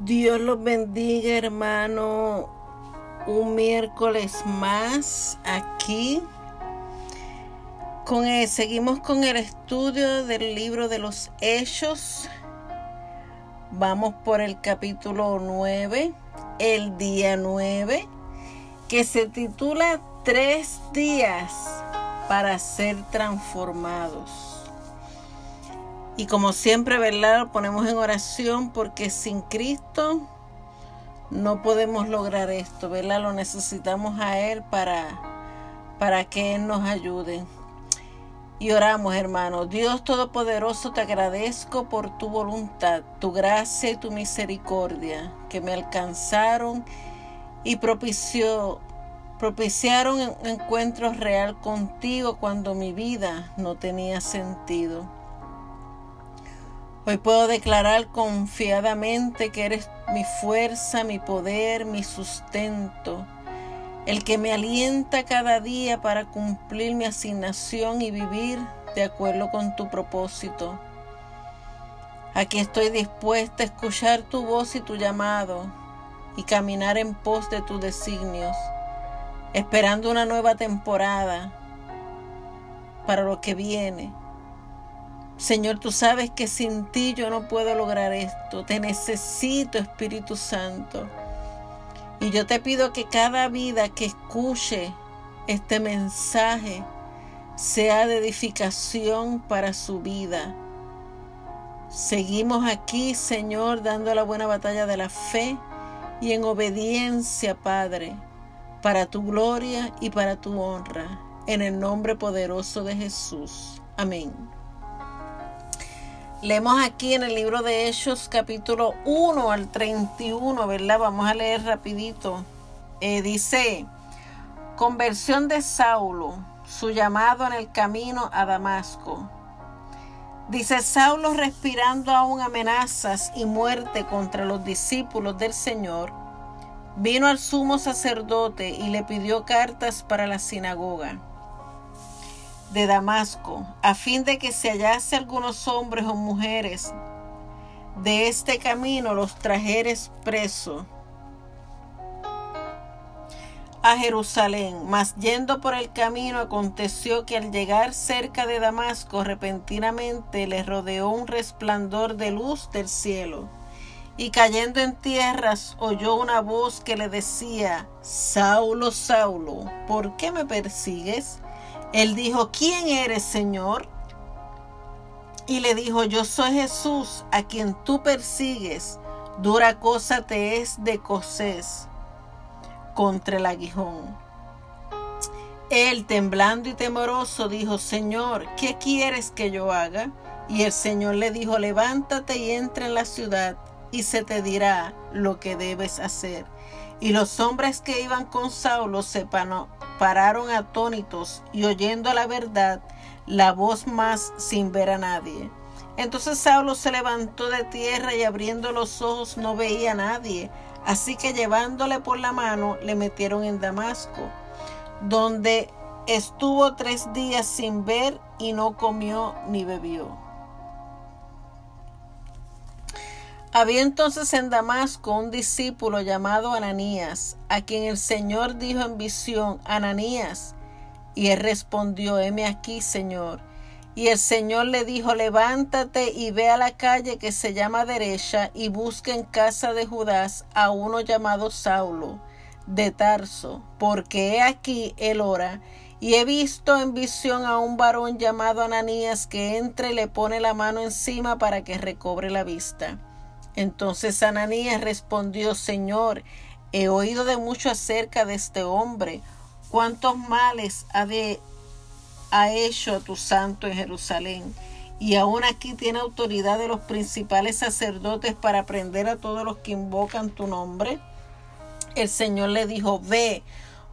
Dios los bendiga, hermano. Un miércoles más aquí. Seguimos con el estudio del libro de los Hechos. Vamos por el capítulo 9, el día 9, que se titula Tres días para ser transformados. Y como siempre, ¿verdad? Lo ponemos en oración porque sin Cristo no podemos lograr esto, ¿verdad? Lo necesitamos a Él para, para que Él nos ayude. Y oramos, hermano. Dios Todopoderoso, te agradezco por tu voluntad, tu gracia y tu misericordia que me alcanzaron y propició, propiciaron un encuentro real contigo cuando mi vida no tenía sentido. Hoy puedo declarar confiadamente que eres mi fuerza, mi poder, mi sustento, el que me alienta cada día para cumplir mi asignación y vivir de acuerdo con tu propósito. Aquí estoy dispuesta a escuchar tu voz y tu llamado y caminar en pos de tus designios, esperando una nueva temporada para lo que viene Señor, tú sabes que sin ti yo no puedo lograr esto. Te necesito, Espíritu Santo. Y yo te pido que cada vida que escuche este mensaje sea de edificación para su vida. Seguimos aquí, Señor, dando la buena batalla de la fe y en obediencia, Padre, para tu gloria y para tu honra. En el nombre poderoso de Jesús. Amén. Leemos aquí en el libro de Hechos capítulo 1 al 31, ¿verdad? Vamos a leer rapidito. Eh, dice, conversión de Saulo, su llamado en el camino a Damasco. Dice Saulo respirando aún amenazas y muerte contra los discípulos del Señor, vino al sumo sacerdote y le pidió cartas para la sinagoga de Damasco, a fin de que se hallase algunos hombres o mujeres de este camino los trajeres preso a Jerusalén. Mas yendo por el camino aconteció que al llegar cerca de Damasco repentinamente le rodeó un resplandor de luz del cielo. Y cayendo en tierras oyó una voz que le decía, Saulo, Saulo, ¿por qué me persigues? Él dijo, ¿quién eres, Señor? Y le dijo, yo soy Jesús, a quien tú persigues. Dura cosa te es de cosés contra el aguijón. Él, temblando y temoroso, dijo, Señor, ¿qué quieres que yo haga? Y el Señor le dijo, levántate y entra en la ciudad, y se te dirá lo que debes hacer. Y los hombres que iban con Saulo se pararon atónitos y oyendo la verdad, la voz más sin ver a nadie. Entonces Saulo se levantó de tierra y abriendo los ojos no veía a nadie. Así que llevándole por la mano le metieron en Damasco, donde estuvo tres días sin ver y no comió ni bebió. Había entonces en Damasco un discípulo llamado Ananías, a quien el Señor dijo en visión, Ananías. Y él respondió, heme aquí, Señor. Y el Señor le dijo, levántate y ve a la calle que se llama derecha y busca en casa de Judas a uno llamado Saulo, de Tarso, porque he aquí él ora. Y he visto en visión a un varón llamado Ananías que entra y le pone la mano encima para que recobre la vista. Entonces Ananías respondió, Señor, he oído de mucho acerca de este hombre, cuántos males ha, de, ha hecho a tu santo en Jerusalén. Y aún aquí tiene autoridad de los principales sacerdotes para prender a todos los que invocan tu nombre. El Señor le dijo, ve,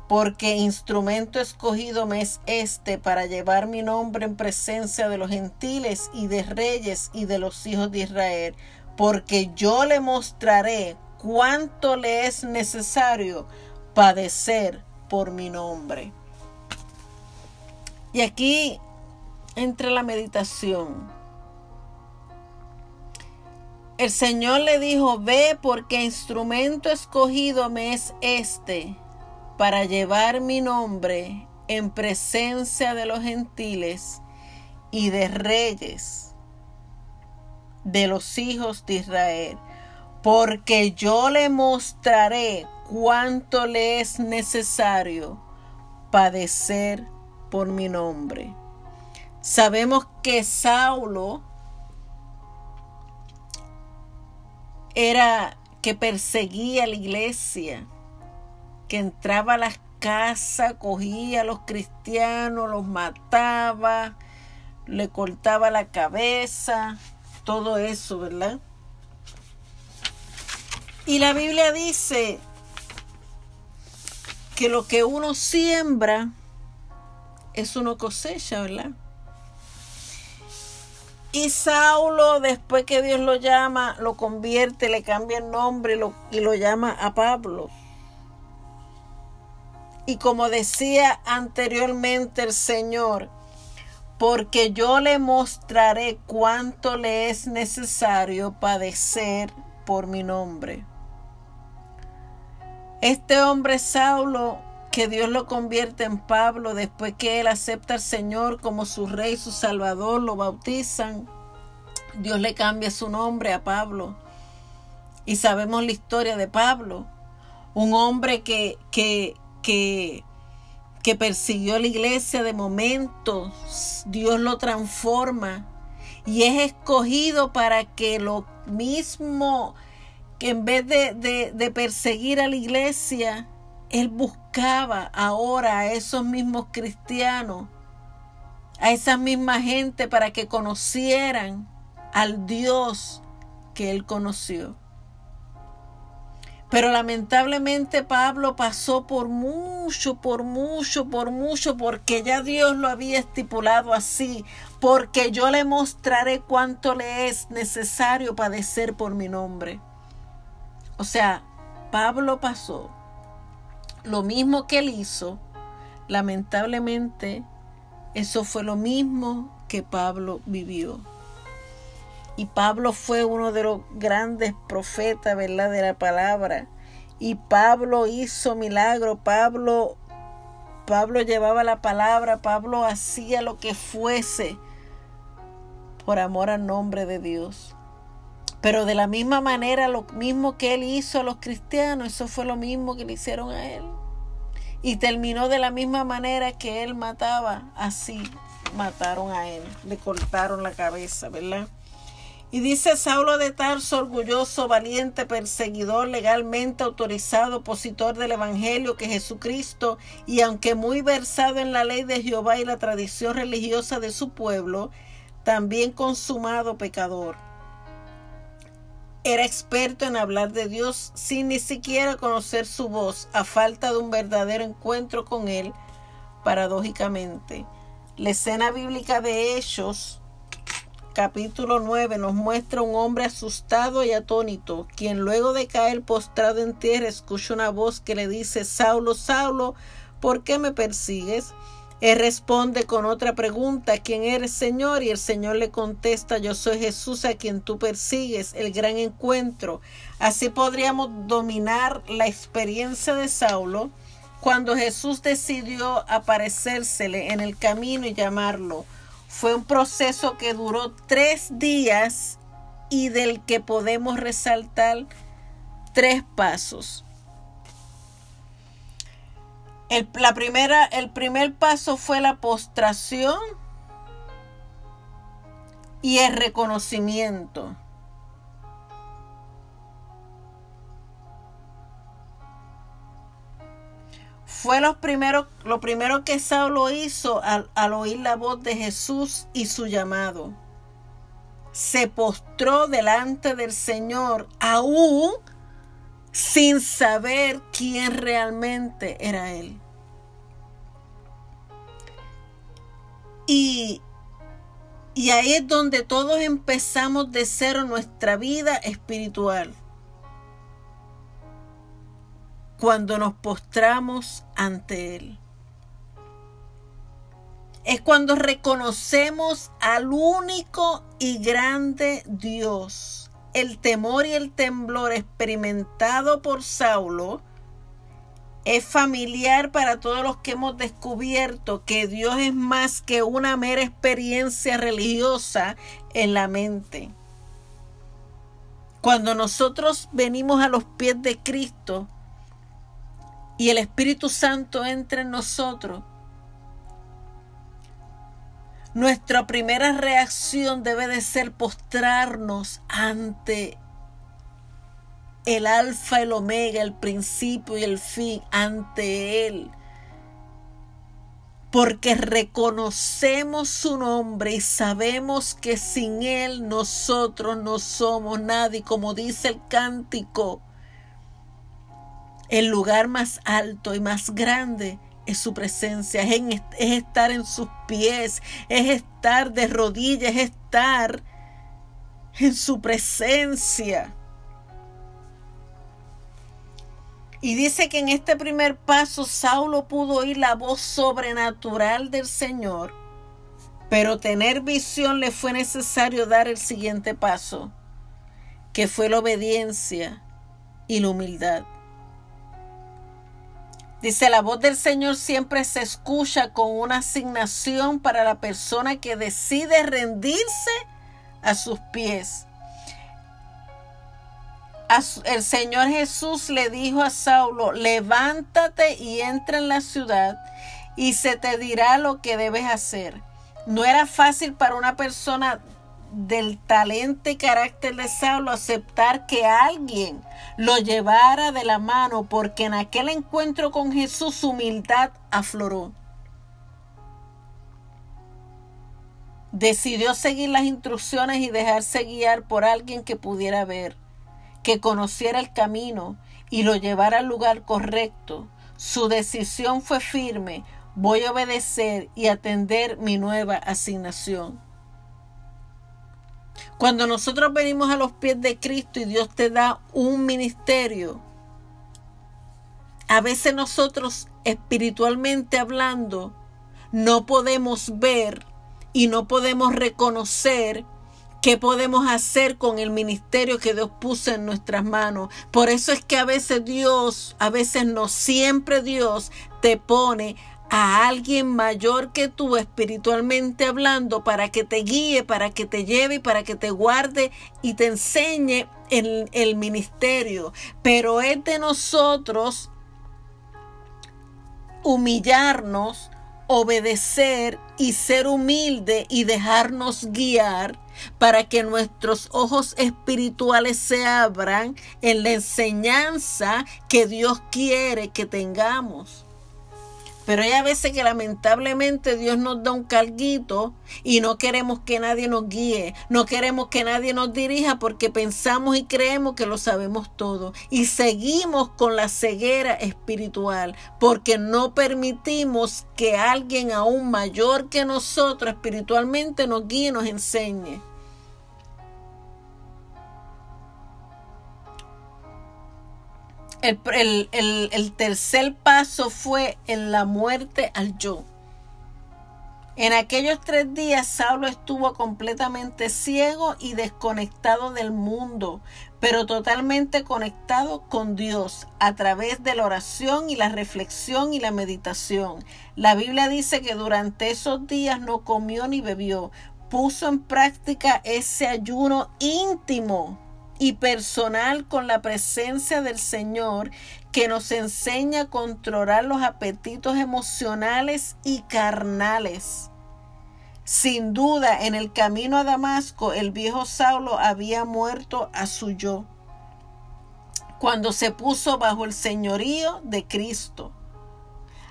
porque instrumento escogido me es este para llevar mi nombre en presencia de los gentiles y de reyes y de los hijos de Israel porque yo le mostraré cuánto le es necesario padecer por mi nombre. Y aquí entra la meditación. el Señor le dijo, ve porque instrumento escogido me es este para llevar mi nombre en presencia de los gentiles y de reyes de los hijos de Israel, porque yo le mostraré cuánto le es necesario padecer por mi nombre. Sabemos que Saulo era que perseguía a la iglesia, que entraba a las casas, cogía a los cristianos, los mataba, le cortaba la cabeza, todo eso, ¿verdad? Y la Biblia dice que lo que uno siembra es uno cosecha, ¿verdad? Y Saulo, después que Dios lo llama, lo convierte, le cambia el nombre y lo, y lo llama a Pablo. Y como decía anteriormente el Señor, porque yo le mostraré cuánto le es necesario padecer por mi nombre. Este hombre Saulo, que Dios lo convierte en Pablo después que él acepta al Señor como su rey, su salvador, lo bautizan, Dios le cambia su nombre a Pablo. Y sabemos la historia de Pablo, un hombre que, que, que, que persiguió la iglesia de momento, Dios lo transforma y es escogido para que lo mismo que en vez de, perseguir a la iglesia, él buscaba ahora a esos mismos cristianos, a esa misma gente para que conocieran al Dios que él conoció. Pero lamentablemente Pablo pasó por mucho, por mucho, por mucho, porque ya Dios lo había estipulado así, porque yo le mostraré cuánto le es necesario padecer por mi nombre. O sea, Pablo pasó lo mismo que él hizo, lamentablemente eso fue lo mismo que Pablo vivió. Y Pablo fue uno de los grandes profetas, ¿verdad? De la palabra. Y Pablo hizo milagro. Pablo, Pablo llevaba la palabra. Pablo hacía lo que fuese por amor al nombre de Dios. Pero de la misma manera, lo mismo que él hizo a los cristianos, eso fue lo mismo que le hicieron a él. Y terminó de la misma manera que él mataba, así mataron a él, le cortaron la cabeza, ¿verdad? Y dice Saulo de Tarso, orgulloso, valiente, perseguidor, legalmente autorizado, opositor del Evangelio que Jesucristo, y aunque muy versado en la ley de Jehová y la tradición religiosa de su pueblo, también consumado pecador era experto en hablar de Dios sin ni siquiera conocer su voz, a falta de un verdadero encuentro con Él, paradójicamente. La escena bíblica de Hechos, capítulo 9, nos muestra un hombre asustado y atónito, quien luego de caer postrado en tierra escucha una voz que le dice, Saulo, Saulo, ¿por qué me persigues? Él responde con otra pregunta, ¿quién eres Señor? Y el Señor le contesta, yo soy Jesús a quien tú persigues, el gran encuentro. Así podríamos dominar la experiencia de Saulo cuando Jesús decidió aparecérsele en el camino y llamarlo. Fue un proceso que duró tres días y del que podemos resaltar tres pasos. El, la primera, el primer paso fue la postración y el reconocimiento. Fue lo primero, que Saulo hizo al, al oír la voz de Jesús y su llamado. Se postró delante del Señor, aún sin saber quién realmente era Él. Y, y ahí es donde todos empezamos de cero nuestra vida espiritual. Cuando nos postramos ante Él. Es cuando reconocemos al único y grande Dios, el temor y el temblor experimentado por Saulo es familiar para todos los que hemos descubierto que Dios es más que una mera experiencia religiosa en la mente. Cuando nosotros venimos a los pies de Cristo y el Espíritu Santo entra en nosotros, nuestra primera reacción debe de ser postrarnos ante el alfa, el omega, el principio y el fin, ante Él. Porque reconocemos su nombre y sabemos que sin Él nosotros no somos nadie, como dice el cántico. El lugar más alto y más grande es su presencia, es, es, estar en sus pies, es estar de rodillas, es estar en su presencia. Y dice que en este primer paso Saulo pudo oír la voz sobrenatural del Señor, pero tener visión le fue necesario dar el siguiente paso, que fue la obediencia y la humildad. Dice, la voz del Señor siempre se escucha con una asignación para la persona que decide rendirse a sus pies. el Señor Jesús le dijo a Saulo, levántate y entra en la ciudad y se te dirá lo que debes hacer. No era fácil para una persona del talento y carácter de Saulo aceptar que alguien lo llevara de la mano porque en aquel encuentro con Jesús su humildad afloró. Decidió seguir las instrucciones y dejarse guiar por alguien que pudiera ver, que conociera el camino y lo llevara al lugar correcto. Su decisión fue firme, voy a obedecer y atender mi nueva asignación. Cuando nosotros venimos a los pies de Cristo y Dios te da un ministerio, a veces nosotros espiritualmente hablando no podemos ver y no podemos reconocer qué podemos hacer con el ministerio que Dios puso en nuestras manos. Por eso es que a veces Dios, a veces no siempre Dios te pone a alguien mayor que tú espiritualmente hablando para que te guíe, para que te lleve, para que te guarde y te enseñe en el ministerio. Pero es de nosotros humillarnos, obedecer y ser humilde y dejarnos guiar para que nuestros ojos espirituales se abran en la enseñanza que Dios quiere que tengamos. Pero hay a veces que lamentablemente Dios nos da un carguito y no queremos que nadie nos guíe, no queremos que nadie nos dirija porque pensamos y creemos que lo sabemos todo. Y seguimos con la ceguera espiritual porque no permitimos que alguien aún mayor que nosotros espiritualmente nos guíe y nos enseñe. El, tercer paso fue en la muerte al yo. En aquellos tres días Saulo estuvo completamente ciego y desconectado del mundo, pero totalmente conectado con Dios a través de la oración y la reflexión y la meditación. La Biblia dice que durante esos días no comió ni bebió, puso en práctica ese ayuno íntimo y personal con la presencia del Señor que nos enseña a controlar los apetitos emocionales y carnales. Sin duda, en el camino a Damasco, el viejo Saulo había muerto a su yo, cuando se puso bajo el señorío de Cristo,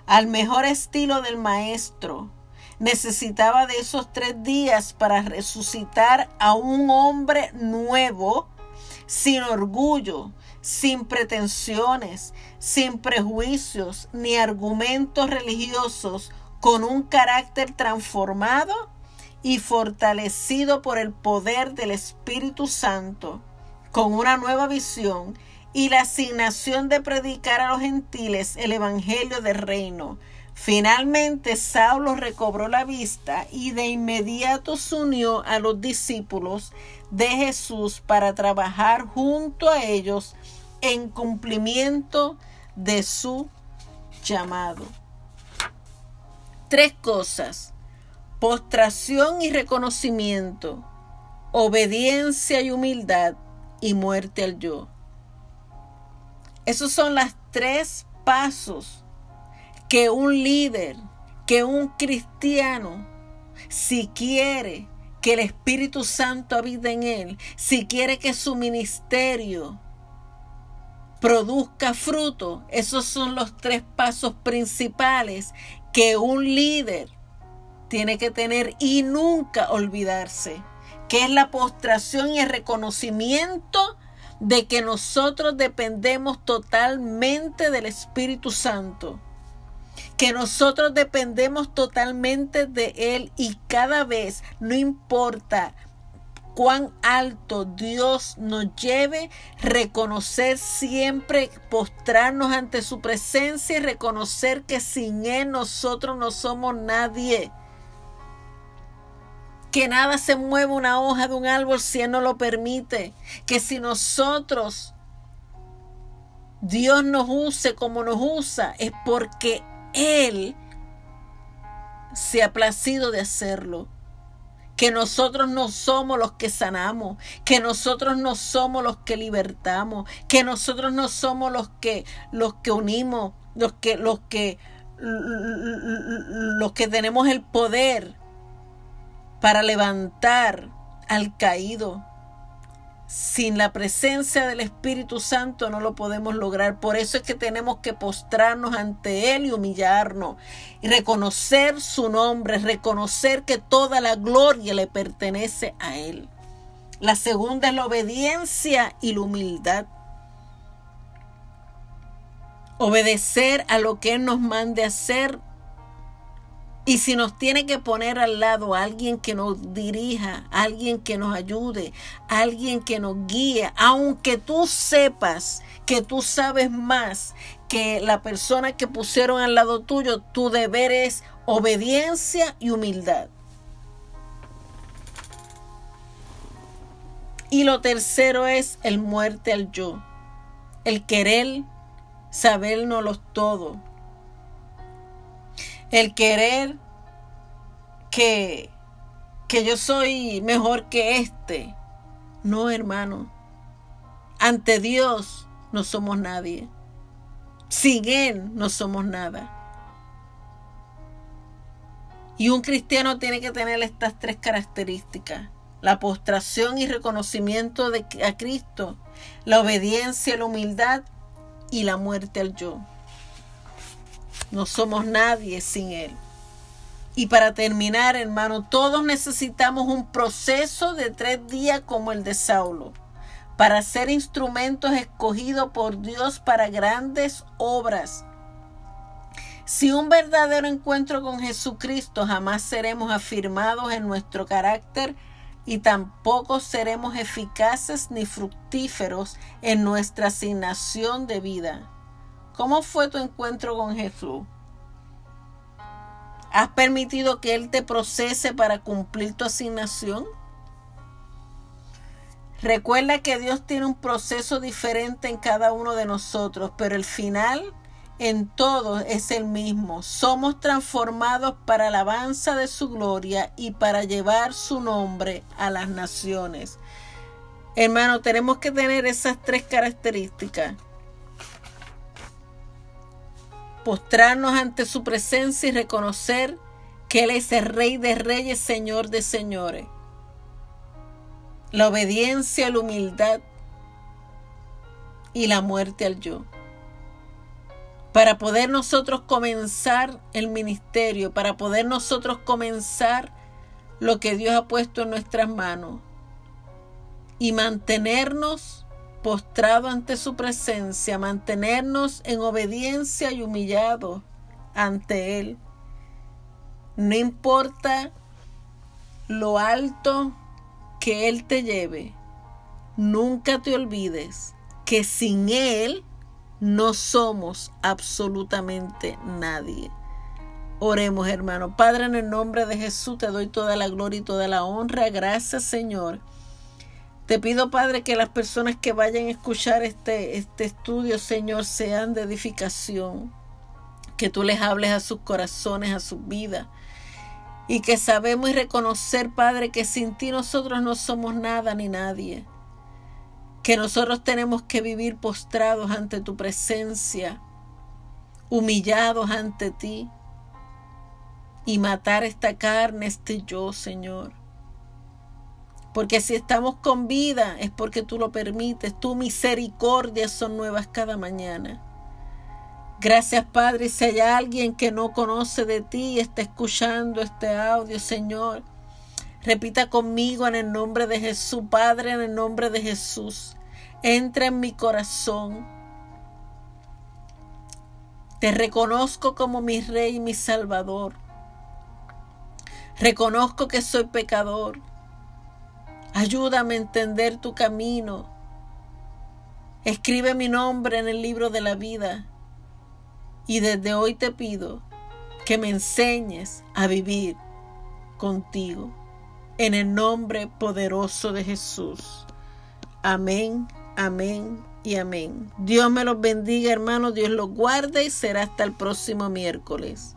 al mejor estilo del Maestro. Necesitaba de esos tres días para resucitar a un hombre nuevo sin orgullo, sin pretensiones, sin prejuicios ni argumentos religiosos, con un carácter transformado y fortalecido por el poder del Espíritu Santo, con una nueva visión y la asignación de predicar a los gentiles el Evangelio del reino, Finalmente Saulo recobró la vista y de inmediato se unió a los discípulos de Jesús para trabajar junto a ellos en cumplimiento de su llamado. Tres cosas. Postración y reconocimiento, obediencia y humildad y muerte al yo. Esos son los tres pasos que un líder, que un cristiano, si quiere que el Espíritu Santo habite en él, si quiere que su ministerio produzca fruto, esos son los tres pasos principales que un líder tiene que tener y nunca olvidarse, que es la postración y el reconocimiento de que nosotros dependemos totalmente del Espíritu Santo, que nosotros dependemos totalmente de Él y cada vez, no importa cuán alto Dios nos lleve, reconocer siempre, postrarnos ante su presencia y reconocer que sin Él nosotros no somos nadie. Que nada se mueva una hoja de un árbol si Él no lo permite. Que si nosotros, Dios nos use como nos usa, es porque Él se ha placido de hacerlo que nosotros no somos los que sanamos, que nosotros no somos los que libertamos, que nosotros no somos los que los que unimos, los que los que los que tenemos el poder para levantar al caído. Sin la presencia del Espíritu Santo no lo podemos lograr. Por eso es que tenemos que postrarnos ante Él y humillarnos. Y reconocer su nombre, reconocer que toda la gloria le pertenece a Él. La segunda es la obediencia y la humildad. Obedecer a lo que Él nos mande hacer y si nos tiene que poner al lado alguien que nos dirija, alguien que nos ayude, alguien que nos guíe, aunque tú sepas que tú sabes más que la persona que pusieron al lado tuyo, tu deber es obediencia y humildad. Y lo tercero es el muerte al yo, el querer sabernos todo el querer que, que yo soy mejor que este. No, hermano. Ante Dios no somos nadie. Sin Él no somos nada. Y un cristiano tiene que tener estas tres características. La postración y reconocimiento de, a Cristo, la obediencia, la humildad y la muerte al yo. No somos nadie sin Él. Y para terminar, hermano, todos necesitamos un proceso de tres días como el de Saulo, para ser instrumentos escogidos por Dios para grandes obras. Si un verdadero encuentro con Jesucristo jamás seremos afirmados en nuestro carácter y tampoco seremos eficaces ni fructíferos en nuestra asignación de vida. ¿Cómo fue tu encuentro con Jesús? ¿Has permitido que Él te procese para cumplir tu asignación? Recuerda que Dios tiene un proceso diferente en cada uno de nosotros, pero el final en todos es el mismo. Somos transformados para la alabanza de su gloria y para llevar su nombre a las naciones. Hermano, tenemos que tener esas tres características postrarnos ante su presencia y reconocer que Él es el Rey de Reyes, Señor de Señores. La obediencia, la humildad y la muerte al yo. Para poder nosotros comenzar el ministerio, para poder nosotros comenzar lo que Dios ha puesto en nuestras manos y mantenernos postrado ante su presencia, mantenernos en obediencia y humillado ante Él. No importa lo alto que Él te lleve, nunca te olvides que sin Él no somos absolutamente nadie. Oremos, hermano. Padre, en el nombre de Jesús te doy toda la gloria y toda la honra. Gracias, Señor. Te pido, Padre, que las personas que vayan a escuchar este, este estudio, Señor, sean de edificación. Que tú les hables a sus corazones, a sus vidas. Y que sabemos y reconocer, Padre, que sin ti nosotros no somos nada ni nadie. Que nosotros tenemos que vivir postrados ante tu presencia, humillados ante ti y matar esta carne, este yo, Señor. Porque si estamos con vida es porque tú lo permites. Tu misericordia son nuevas cada mañana. Gracias, Padre. Si hay alguien que no conoce de ti y está escuchando este audio, Señor, repita conmigo en el nombre de Jesús, Padre, en el nombre de Jesús. Entra en mi corazón. Te reconozco como mi Rey y mi Salvador. Reconozco que soy pecador. Ayúdame a entender tu camino. Escribe mi nombre en el libro de la vida. Y desde hoy te pido que me enseñes a vivir contigo. En el nombre poderoso de Jesús. Amén, amén y amén. Dios me los bendiga, hermanos. Dios los guarde y será hasta el próximo miércoles.